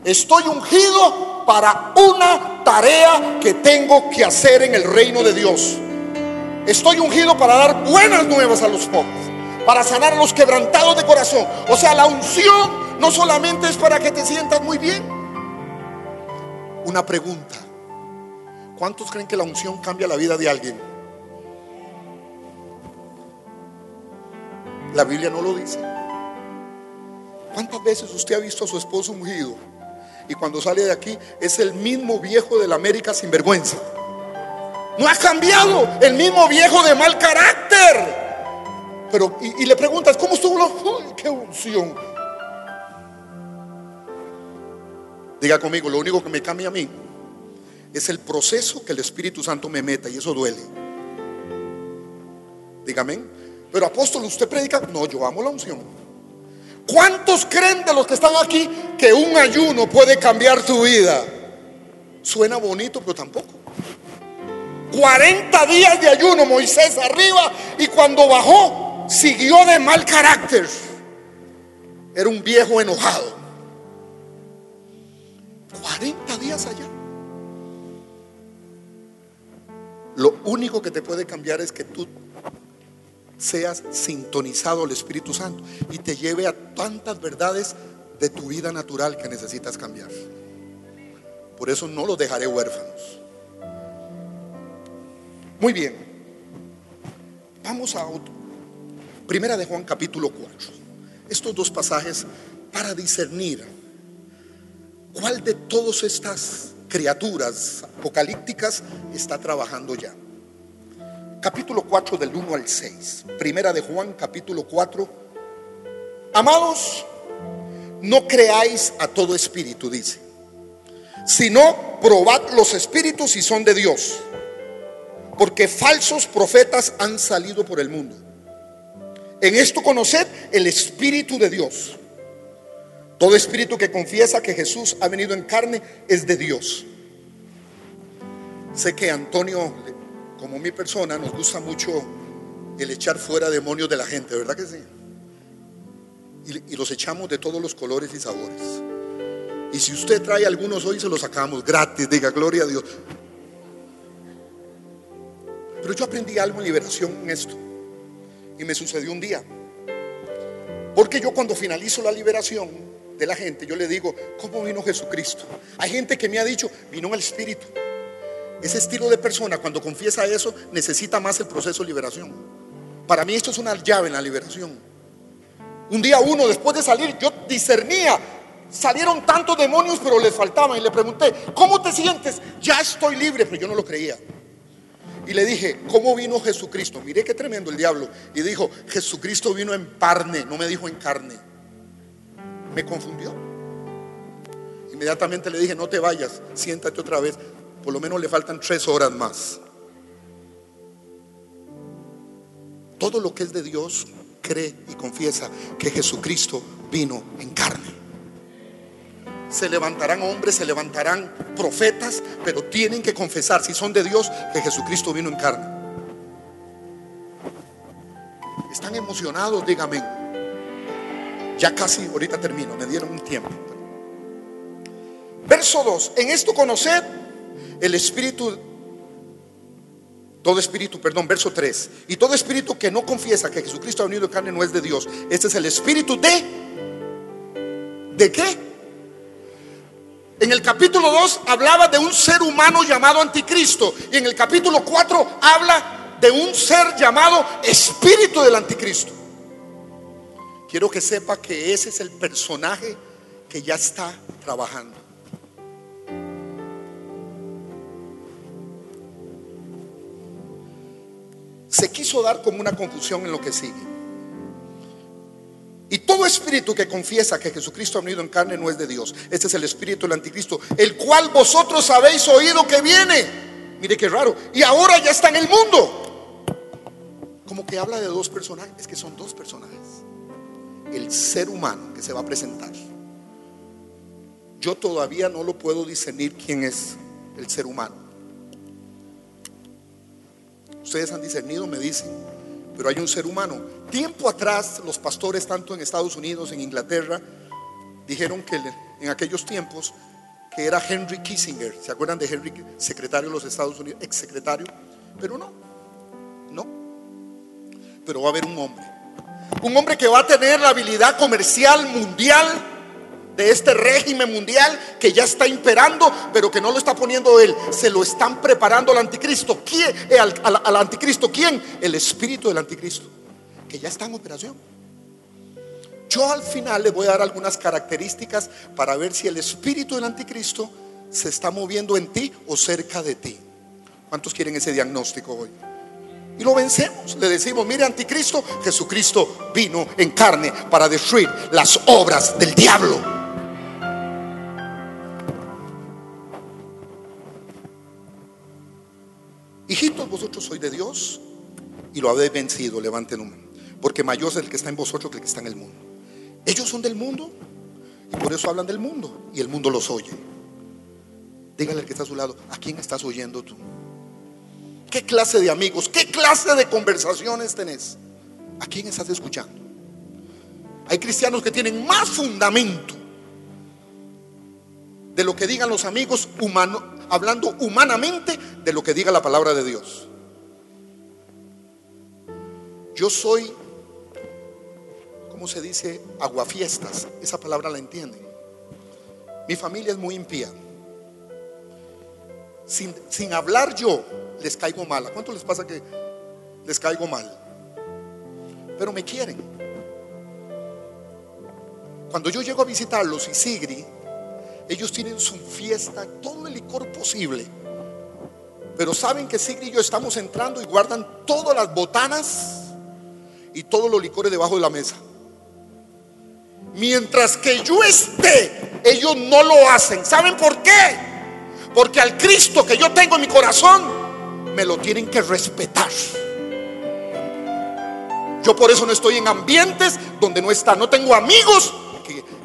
Speaker 1: Estoy ungido para una tarea que tengo que hacer en el reino de Dios. Estoy ungido para dar buenas nuevas a los pobres, para sanar a los quebrantados de corazón. O sea, la unción no solamente es para que te sientas muy bien. Una pregunta. ¿Cuántos creen que la unción cambia la vida de alguien? La Biblia no lo dice. ¿Cuántas veces usted ha visto a su esposo ungido? Y cuando sale de aquí es el mismo viejo de la América sin vergüenza. No ha cambiado, el mismo viejo de mal carácter. Pero, y, le preguntas, ¿cómo estuvo la qué unción? Diga conmigo, lo único que me cambia a mí es el proceso que el Espíritu Santo me meta y eso duele. Dígame. Pero apóstol, ¿usted predica? No, yo amo la unción. ¿Cuántos creen de los que están aquí que un ayuno puede cambiar tu vida? Suena bonito, pero tampoco. 40 días de ayuno Moisés arriba y cuando bajó siguió de mal carácter. Era un viejo enojado. 40 días allá. Lo único que te puede cambiar es que tú seas sintonizado al Espíritu Santo y te lleve a tantas verdades de tu vida natural que necesitas cambiar. Por eso no los dejaré huérfanos. Muy bien. Vamos a otro. Primera de Juan capítulo 4. Estos dos pasajes para discernir cuál de todas estas criaturas apocalípticas está trabajando ya capítulo 4 del 1 al 6. Primera de Juan, capítulo 4. Amados, no creáis a todo espíritu, dice, sino probad los espíritus si son de Dios, porque falsos profetas han salido por el mundo. En esto conoced el espíritu de Dios. Todo espíritu que confiesa que Jesús ha venido en carne es de Dios. Sé que Antonio como mi persona, nos gusta mucho el echar fuera demonios de la gente, ¿verdad que sí? Y, los echamos de todos los colores y sabores. Y si usted trae algunos hoy, se los sacamos gratis, diga gloria a Dios. Pero yo aprendí algo en liberación en esto. Y me sucedió un día. Porque yo cuando finalizo la liberación de la gente, yo le digo, ¿cómo vino Jesucristo? Hay gente que me ha dicho, vino el Espíritu. Ese estilo de persona, cuando confiesa eso, necesita más el proceso de liberación. Para mí esto es una llave en la liberación. Un día uno, después de salir, yo discernía. Salieron tantos demonios, pero les faltaban. Y le pregunté, ¿cómo te sientes? Ya estoy libre, pero yo no lo creía. Y le dije, ¿cómo vino Jesucristo? Miré qué tremendo el diablo. Y dijo, Jesucristo vino en carne, no me dijo en carne. Me confundió. Inmediatamente le dije, no te vayas, siéntate otra vez. Por lo menos le faltan tres horas más. Todo lo que es de Dios cree y confiesa que Jesucristo vino en carne. Se levantarán hombres, se levantarán profetas, pero tienen que confesar, si son de Dios, que Jesucristo vino en carne. Están emocionados, dígame. Ya casi, ahorita termino, me dieron un tiempo. Verso 2, en esto conoced el espíritu, todo espíritu, perdón, verso 3, y todo espíritu que no confiesa que Jesucristo ha venido en carne no es de Dios. Este es el espíritu de, ¿de qué? En el capítulo 2 hablaba de un ser humano llamado anticristo. Y en el capítulo 4 habla de un ser llamado espíritu del anticristo. Quiero que sepa que ese es el personaje que ya está trabajando. Se quiso dar como una confusión en lo que sigue. Y todo espíritu que confiesa que Jesucristo ha venido en carne no es de Dios. Este es el espíritu del anticristo, el cual vosotros habéis oído que viene. Mire qué raro. Y ahora ya está en el mundo. Como que habla de dos personajes. Es que son dos personajes. El ser humano que se va a presentar. Yo todavía no lo puedo discernir quién es el ser humano. Ustedes han discernido, me dicen, pero hay un ser humano. Tiempo atrás, los pastores, tanto en Estados Unidos, en Inglaterra, dijeron que en aquellos tiempos que era Henry Kissinger. ¿Se acuerdan de Henry, secretario de los Estados Unidos, ex secretario? Pero no, no. Pero va a haber un hombre. Un hombre que va a tener la habilidad comercial mundial de este régimen mundial que ya está imperando, pero que no lo está poniendo él. Se lo están preparando al anticristo. ¿Quién? Eh, al, anticristo. ¿Quién? El espíritu del anticristo, que ya está en operación. Yo al final le voy a dar algunas características para ver si el espíritu del anticristo se está moviendo en ti o cerca de ti. ¿Cuántos quieren ese diagnóstico hoy? Y lo vencemos. Le decimos, mire anticristo, Jesucristo vino en carne para destruir las obras del diablo. Hijitos, vosotros sois de Dios y lo habéis vencido. Levanten un Porque mayor es el que está en vosotros que el que está en el mundo. Ellos son del mundo y por eso hablan del mundo y el mundo los oye. Dígale al que está a su lado, ¿a quién estás oyendo tú? ¿Qué clase de amigos, qué clase de conversaciones tenés? ¿A quién estás escuchando? Hay cristianos que tienen más fundamento de lo que digan los amigos humanos, hablando humanamente de lo que diga la palabra de Dios. Yo soy, ¿cómo se dice? Aguafiestas. Esa palabra la entienden. Mi familia es muy impía. Sin, sin hablar yo, les caigo mal. ¿A cuánto les pasa que les caigo mal? Pero me quieren. Cuando yo llego a visitarlos y Sigri, ellos tienen su fiesta, todo el licor posible. Pero saben que Sigri y yo estamos entrando y guardan todas las botanas y todos los licores debajo de la mesa. Mientras que yo esté, ellos no lo hacen. ¿Saben por qué? Porque al Cristo que yo tengo en mi corazón, me lo tienen que respetar. Yo por eso no estoy en ambientes donde no está. No tengo amigos.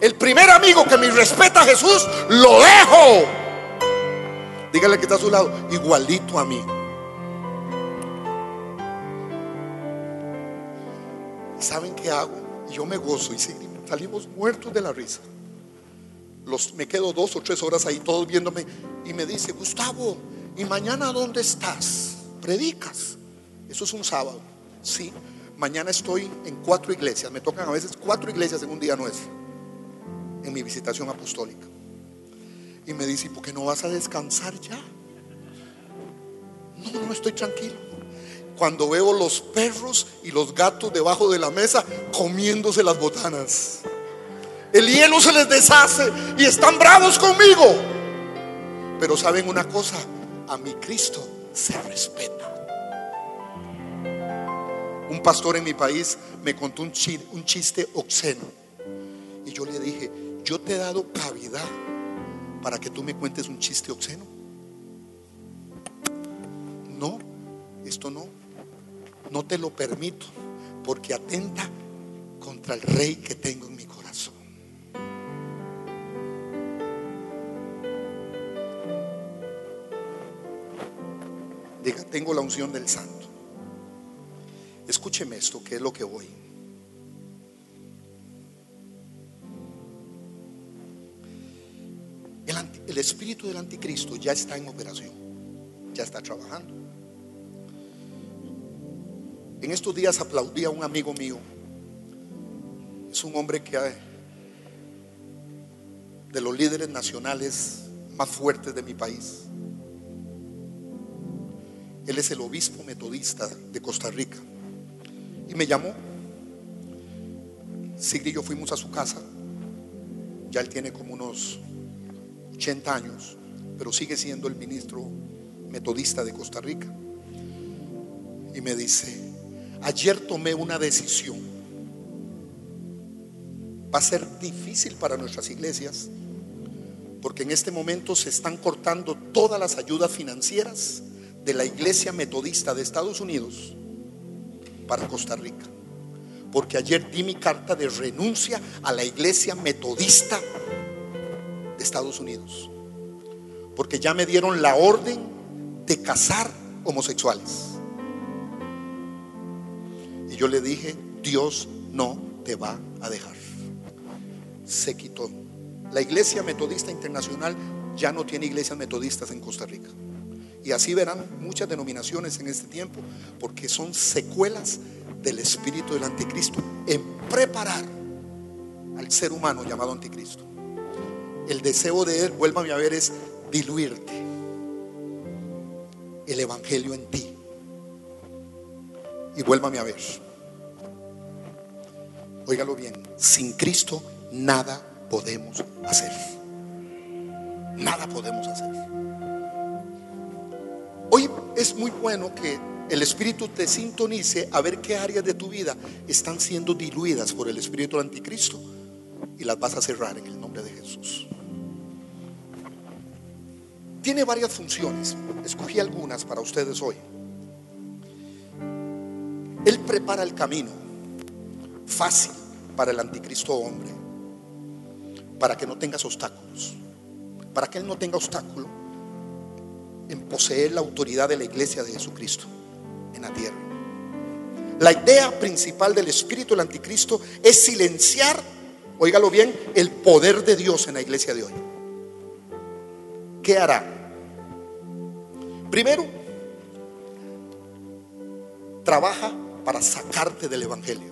Speaker 1: el primer amigo que me respeta a Jesús, lo dejo. Dígale que está a su lado, igualito a mí. ¿Saben qué hago? Yo me gozo y salimos muertos de la risa. Me quedo dos o tres horas ahí todos viéndome y me dice, Gustavo, ¿Y mañana dónde estás? Predicas. Eso es un sábado. Sí. Mañana estoy en cuatro iglesias. Me tocan a veces cuatro iglesias en un día nuestro. En mi visitación apostólica. Y me dice, ¿y por qué no vas a descansar ya? No, no estoy tranquilo. Cuando veo los perros y los gatos debajo de la mesa comiéndose las botanas. El hielo se les deshace y están bravos conmigo. Pero saben una cosa, a mi Cristo se respeta. Un pastor en mi país me contó un chiste, un chiste obsceno. Y yo le dije, yo te he dado cavidad para que tú me cuentes un chiste obsceno. No, esto no. No te lo permito porque atenta contra el rey que tengo en mi corazón. Diga, tengo la unción del santo. Escúcheme esto, que es lo que voy. El, espíritu del anticristo ya está en operación, ya está trabajando. En estos días aplaudí a un amigo mío. Es un hombre que ha, de los líderes nacionales más fuertes de mi país. Él es el obispo metodista de Costa Rica. Y me llamó. Sigrid y yo fuimos a su casa. Ya él tiene como unos 80 años, pero sigue siendo el ministro metodista de Costa Rica. Y me dice, ayer tomé una decisión. Va a ser difícil para nuestras iglesias, porque en este momento se están cortando todas las ayudas financieras de la Iglesia Metodista de Estados Unidos para Costa Rica. Porque ayer di mi carta de renuncia a la Iglesia Metodista Estados Unidos. Porque ya me dieron la orden de casar homosexuales. Y yo le dije, Dios no te va a dejar. Se quitó. La Iglesia Metodista Internacional ya no tiene iglesias metodistas en Costa Rica. Y así verán muchas denominaciones en este tiempo, porque son secuelas del espíritu del anticristo en preparar al ser humano llamado anticristo. El deseo de él, vuélvame a ver, es diluirte el evangelio en ti. Y vuélvame a ver. Óigalo bien, sin Cristo nada podemos hacer. Nada podemos hacer. Hoy es muy bueno que el Espíritu te sintonice a ver qué áreas de tu vida están siendo diluidas por el Espíritu Anticristo y las vas a cerrar en el nombre de Jesús. Tiene varias funciones. Escogí algunas para ustedes hoy. Él prepara el camino fácil para el anticristo hombre, para que no tengas obstáculos, para que Él no tenga obstáculo en poseer la autoridad de la iglesia de Jesucristo en la tierra. La idea principal del espíritu del anticristo es silenciar, óigalo bien, el poder de Dios en la iglesia de hoy. ¿Qué hará? Primero, trabaja para sacarte del Evangelio.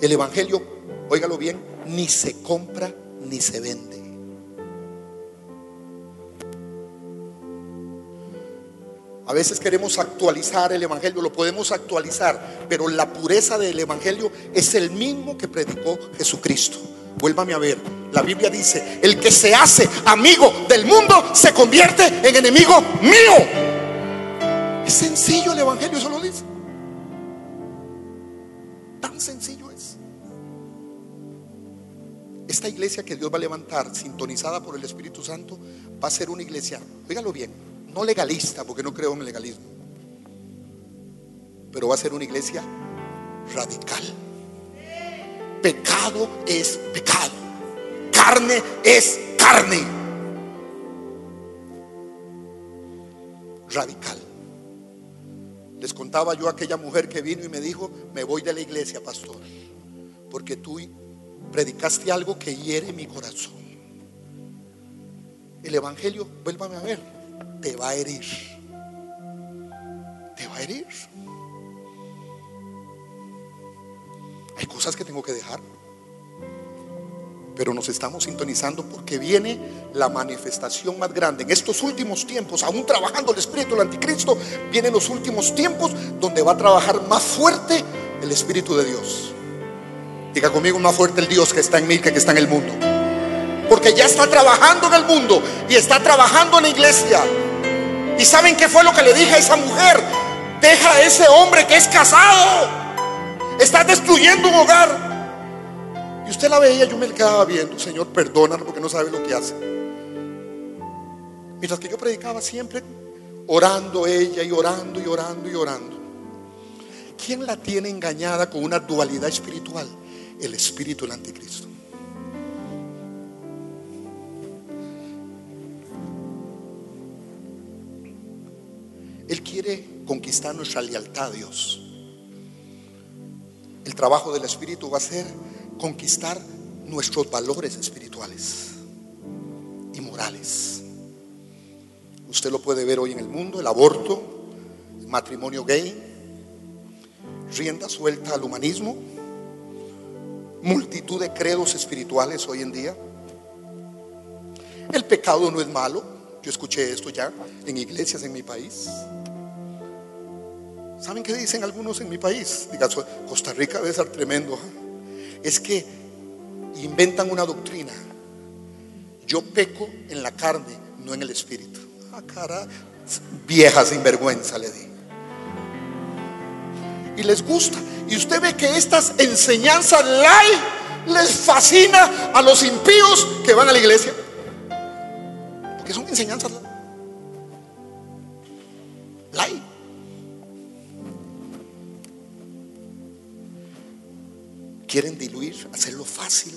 Speaker 1: El Evangelio, óigalo bien, ni se compra ni se vende. A veces queremos actualizar el Evangelio, lo podemos actualizar, pero la pureza del Evangelio es el mismo que predicó Jesucristo. Vuélvame a ver, la Biblia dice, el que se hace amigo del mundo se convierte en enemigo mío. Es sencillo el Evangelio, eso lo dice. Tan sencillo es. Esta iglesia que Dios va a levantar, sintonizada por el Espíritu Santo, va a ser una iglesia, óigalo bien, no legalista, porque no creo en el legalismo, pero va a ser una iglesia radical. Pecado es pecado, carne es carne. Radical. Les contaba yo a aquella mujer que vino y me dijo, me voy de la iglesia, pastor, porque tú predicaste algo que hiere mi corazón. El Evangelio, vuélvame a ver, te va a herir. Te va a herir. Hay cosas que tengo que dejar. Pero nos estamos sintonizando porque viene la manifestación más grande. En estos últimos tiempos, aún trabajando el Espíritu del Anticristo, vienen los últimos tiempos donde va a trabajar más fuerte el Espíritu de Dios. Diga conmigo más fuerte el Dios que está en mí que que está en el mundo. Porque ya está trabajando en el mundo y está trabajando en la iglesia. ¿Y saben qué fue lo que le dije a esa mujer? Deja a ese hombre que es casado. Está destruyendo un hogar. Y usted la veía, yo me quedaba viendo, Señor, perdónalo porque no sabe lo que hace. Mientras que yo predicaba siempre orando ella y orando y orando y orando. ¿Quién la tiene engañada con una dualidad espiritual? El espíritu del anticristo. Él quiere conquistar nuestra lealtad a Dios. El trabajo del Espíritu va a ser conquistar nuestros valores espirituales y morales. Usted lo puede ver hoy en el mundo, el aborto, el matrimonio gay, rienda suelta al humanismo, multitud de credos espirituales hoy en día. El pecado no es malo. Yo escuché esto ya en iglesias en mi país. ¿Saben qué dicen algunos en mi país? Diga, Costa Rica debe ser tremendo. ¿eh? Es que inventan una doctrina. Yo peco en la carne, no en el espíritu. Ah, cara, vieja sinvergüenza le di. Y les gusta. Y usted ve que estas enseñanzas light les fascina a los impíos que van a la iglesia. Porque son enseñanzas light. Quieren diluir, hacerlo fácil.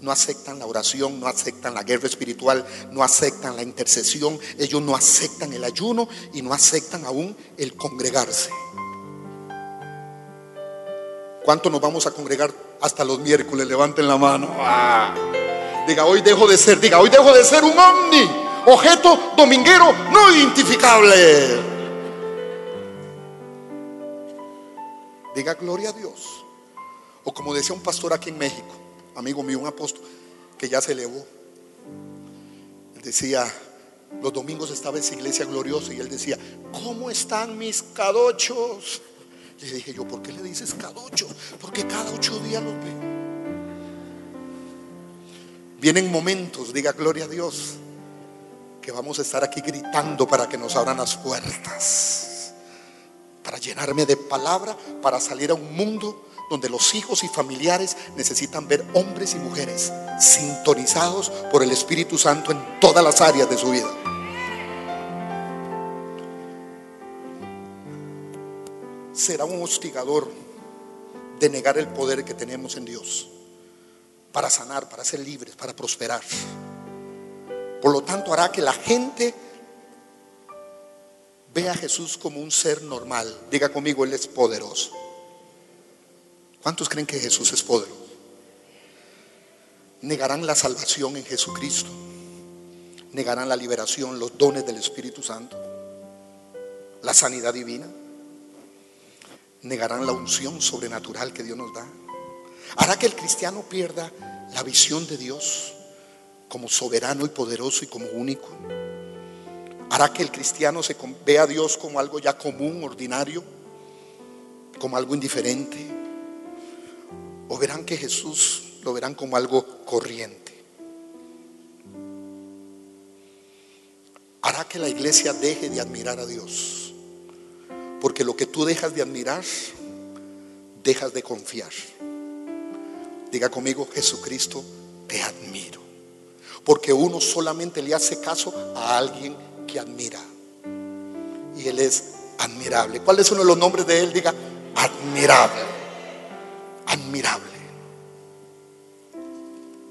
Speaker 1: No aceptan la oración, no aceptan la guerra espiritual, no aceptan la intercesión, ellos no aceptan el ayuno y no aceptan aún el congregarse. ¿Cuánto nos vamos a congregar hasta los miércoles? Levanten la mano. Ah. Diga, hoy dejo de ser, diga, hoy dejo de ser un omni, objeto dominguero no identificable. Diga, gloria a Dios. O como decía un pastor aquí en México, amigo mío, un apóstol, que ya se elevó. Él decía, los domingos estaba esa iglesia gloriosa y él decía, ¿cómo están mis cadochos? Y dije yo, ¿por qué le dices cada ocho? Porque cada ocho días los veo. Vienen momentos, diga gloria a Dios, que vamos a estar aquí gritando para que nos abran las puertas, para llenarme de palabra, para salir a un mundo donde los hijos y familiares necesitan ver hombres y mujeres sintonizados por el Espíritu Santo en todas las áreas de su vida. Será un hostigador de negar el poder que tenemos en Dios para sanar, para ser libres, para prosperar. Por lo tanto, hará que la gente vea a Jesús como un ser normal. Diga conmigo, Él es poderoso. ¿Cuántos creen que Jesús es poderoso? Negarán la salvación en Jesucristo. Negarán la liberación, los dones del Espíritu Santo, la sanidad divina. Negarán la unción sobrenatural que Dios nos da. Hará que el cristiano pierda la visión de Dios como soberano y poderoso y como único. Hará que el cristiano se vea a Dios como algo ya común, ordinario, como algo indiferente. O verán que Jesús lo verán como algo corriente. Hará que la iglesia deje de admirar a Dios. Porque lo que tú dejas de admirar, dejas de confiar. Diga conmigo, Jesucristo, te admiro. Porque uno solamente le hace caso a alguien que admira. Y Él es admirable. ¿Cuál es uno de los nombres de Él? Diga, admirable. Admirable.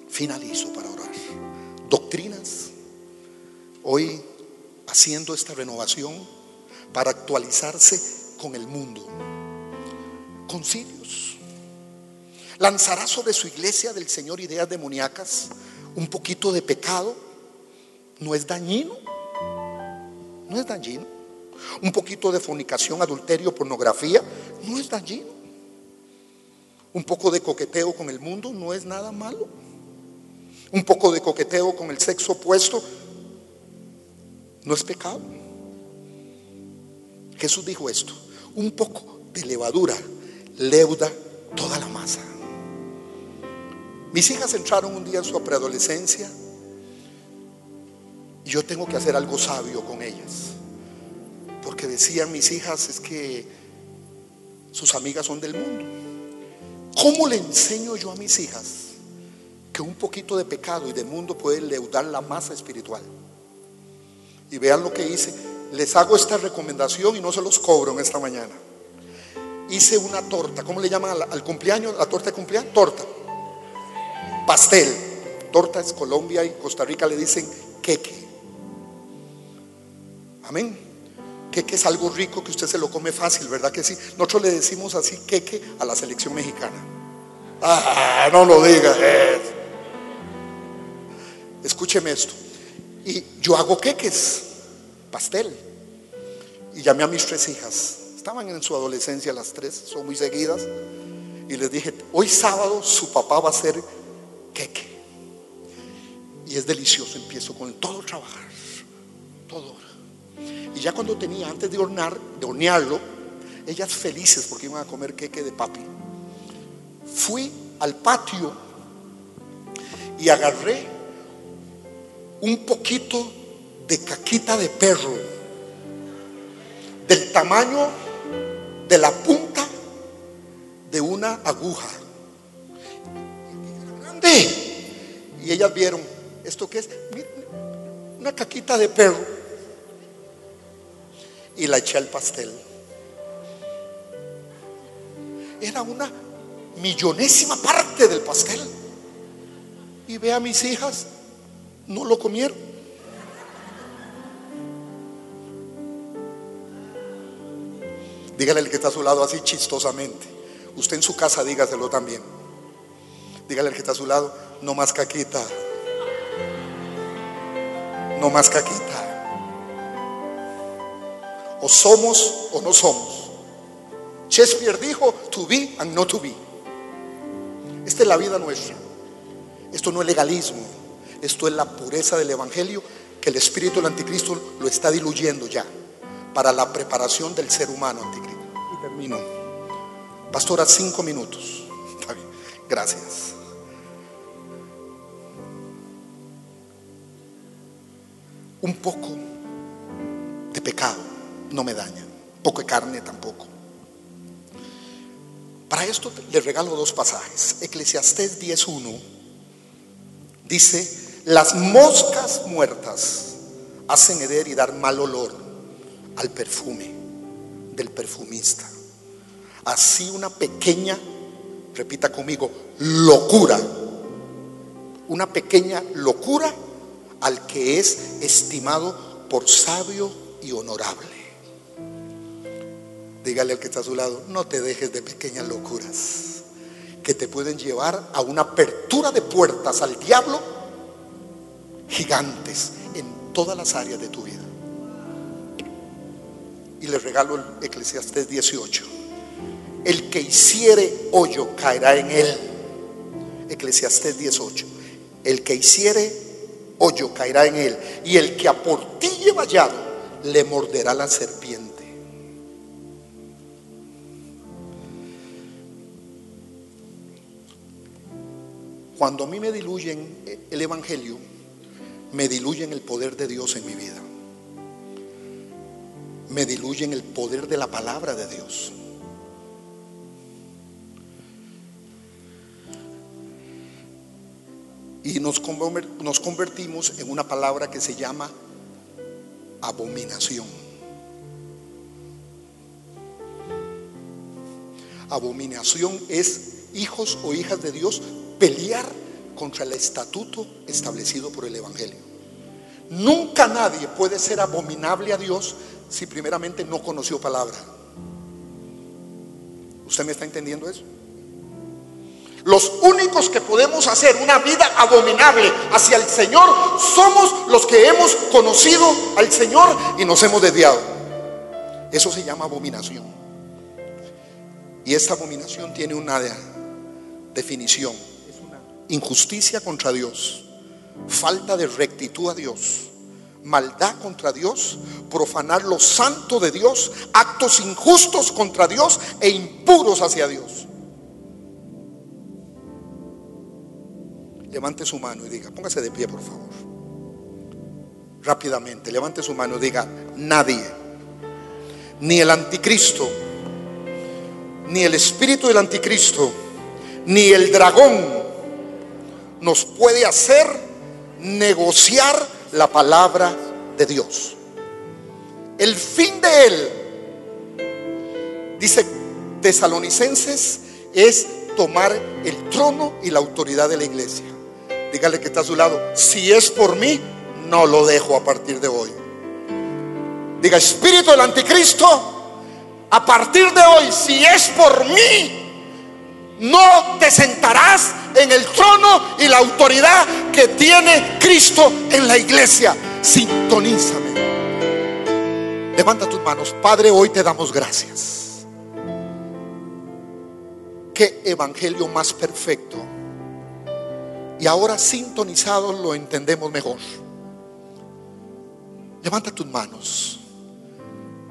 Speaker 1: Finalizo para orar. Doctrinas. Hoy haciendo esta renovación para actualizarse con el mundo. Concilios lanzará sobre su iglesia del Señor ideas demoníacas, un poquito de pecado, no es dañino, no es dañino. Un poquito de fornicación, adulterio, pornografía, no es dañino. Un poco de coqueteo con el mundo no es nada malo. Un poco de coqueteo con el sexo opuesto no es pecado. Jesús dijo esto, un poco de levadura leuda toda la masa. Mis hijas entraron un día en su preadolescencia y yo tengo que hacer algo sabio con ellas. Porque decían mis hijas es que sus amigas son del mundo. ¿Cómo le enseño yo a mis hijas que un poquito de pecado y de mundo puede leudar la masa espiritual? Y vean lo que hice. Les hago esta recomendación y no se los cobro en esta mañana. Hice una torta. ¿Cómo le llaman al, cumpleaños? ¿La torta de cumpleaños? Torta pastel. Torta es Colombia y Costa Rica le dicen queque. Amén. Queque es algo rico que usted se lo come fácil, ¿verdad que sí? Nosotros le decimos así queque a la selección mexicana. Ah, no lo diga. Escúcheme esto. Y yo hago queques, pastel. Y llamé a mis tres hijas. Estaban en su adolescencia las tres, son muy seguidas. Y les dije, hoy sábado su papá va a ser queque. Y es delicioso, empiezo con todo trabajar, todo. Y ya cuando tenía, antes de hornear, de hornearlo, ellas felices porque iban a comer queque de papi. Fui al patio y agarré un poquito de caquita de perro, del tamaño de la punta de una aguja. Y ellas vieron, ¿esto qué es? Una caquita de perro. Y la eché al pastel. Era una millonésima parte del pastel. Y ve a mis hijas, no lo comieron. Dígale al que está a su lado así chistosamente. Usted en su casa dígaselo también. Dígale al que está a su lado, no más caquita. No más caquita. O somos o no somos. Shakespeare dijo, to be and not to be. Esta es la vida nuestra. Esto no es legalismo. Esto es la pureza del Evangelio que el espíritu del anticristo lo está diluyendo ya para la preparación del ser humano anticristo. Y termino. Pastora, cinco minutos. Gracias. Un poco de pecado no me daña. Poco de carne tampoco. Para esto le regalo dos pasajes. Eclesiastés 10.1 dice, las moscas muertas hacen heder y dar mal olor al perfume del perfumista. Así una pequeña, repita conmigo, locura. Una pequeña locura al que es estimado por sabio y honorable. Dígale al que está a su lado, no te dejes de pequeñas locuras que te pueden llevar a una apertura de puertas al diablo gigantes en todas las áreas de tu vida. Y le regalo el Eclesiastés 18. El que hiciere hoyo caerá en él. Eclesiastés 18. El que hiciere hoyo caerá en él. Y el que a portille vallado le morderá la serpiente. Cuando a mí me diluyen el Evangelio, me diluyen el poder de Dios en mi vida. Me diluyen el poder de la palabra de Dios. Y nos convertimos en una palabra que se llama abominación. Abominación es hijos o hijas de Dios pelear contra el estatuto establecido por el Evangelio. Nunca nadie puede ser abominable a Dios si primeramente no conoció palabra. ¿Usted me está entendiendo eso? Los únicos que podemos hacer una vida abominable hacia el Señor somos los que hemos conocido al Señor y nos hemos desviado. Eso se llama abominación. Y esta abominación tiene una definición injusticia contra Dios, falta de rectitud a Dios, maldad contra Dios, profanar lo santo de Dios, actos injustos contra Dios e impuros hacia Dios. Levante su mano y diga, póngase de pie por favor. Rápidamente, levante su mano y diga, nadie, ni el anticristo, ni el espíritu del anticristo, ni el dragón, nos puede hacer negociar la palabra de Dios. El fin de él, dice tesalonicenses, es tomar el trono y la autoridad de la iglesia. Dígale que está a su lado, si es por mí, no lo dejo a partir de hoy. Diga, espíritu del anticristo, a partir de hoy, si es por mí, no te sentarás en el trono y la autoridad que tiene Cristo en la iglesia. Sintonízame. Levanta tus manos. Padre, hoy te damos gracias. Qué evangelio más perfecto. Y ahora sintonizados lo entendemos mejor. Levanta tus manos.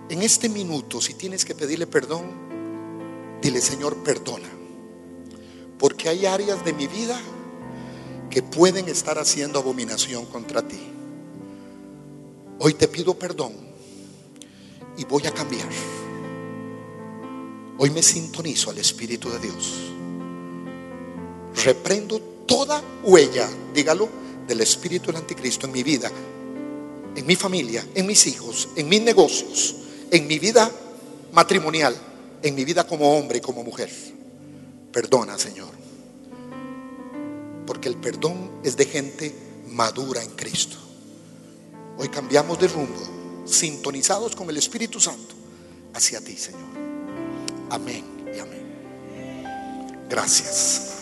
Speaker 1: En este minuto, si tienes que pedirle perdón, dile, Señor, perdona. Porque hay áreas de mi vida que pueden estar haciendo abominación contra ti. Hoy te pido perdón y voy a cambiar. Hoy me sintonizo al Espíritu de Dios. Reprendo toda huella, dígalo, del Espíritu del Anticristo en mi vida, en mi familia, en mis hijos, en mis negocios, en mi vida matrimonial, en mi vida como hombre y como mujer. Perdona, Señor. Porque el perdón es de gente madura en Cristo. Hoy cambiamos de rumbo, sintonizados con el Espíritu Santo, hacia ti, Señor. Amén y amén. Gracias.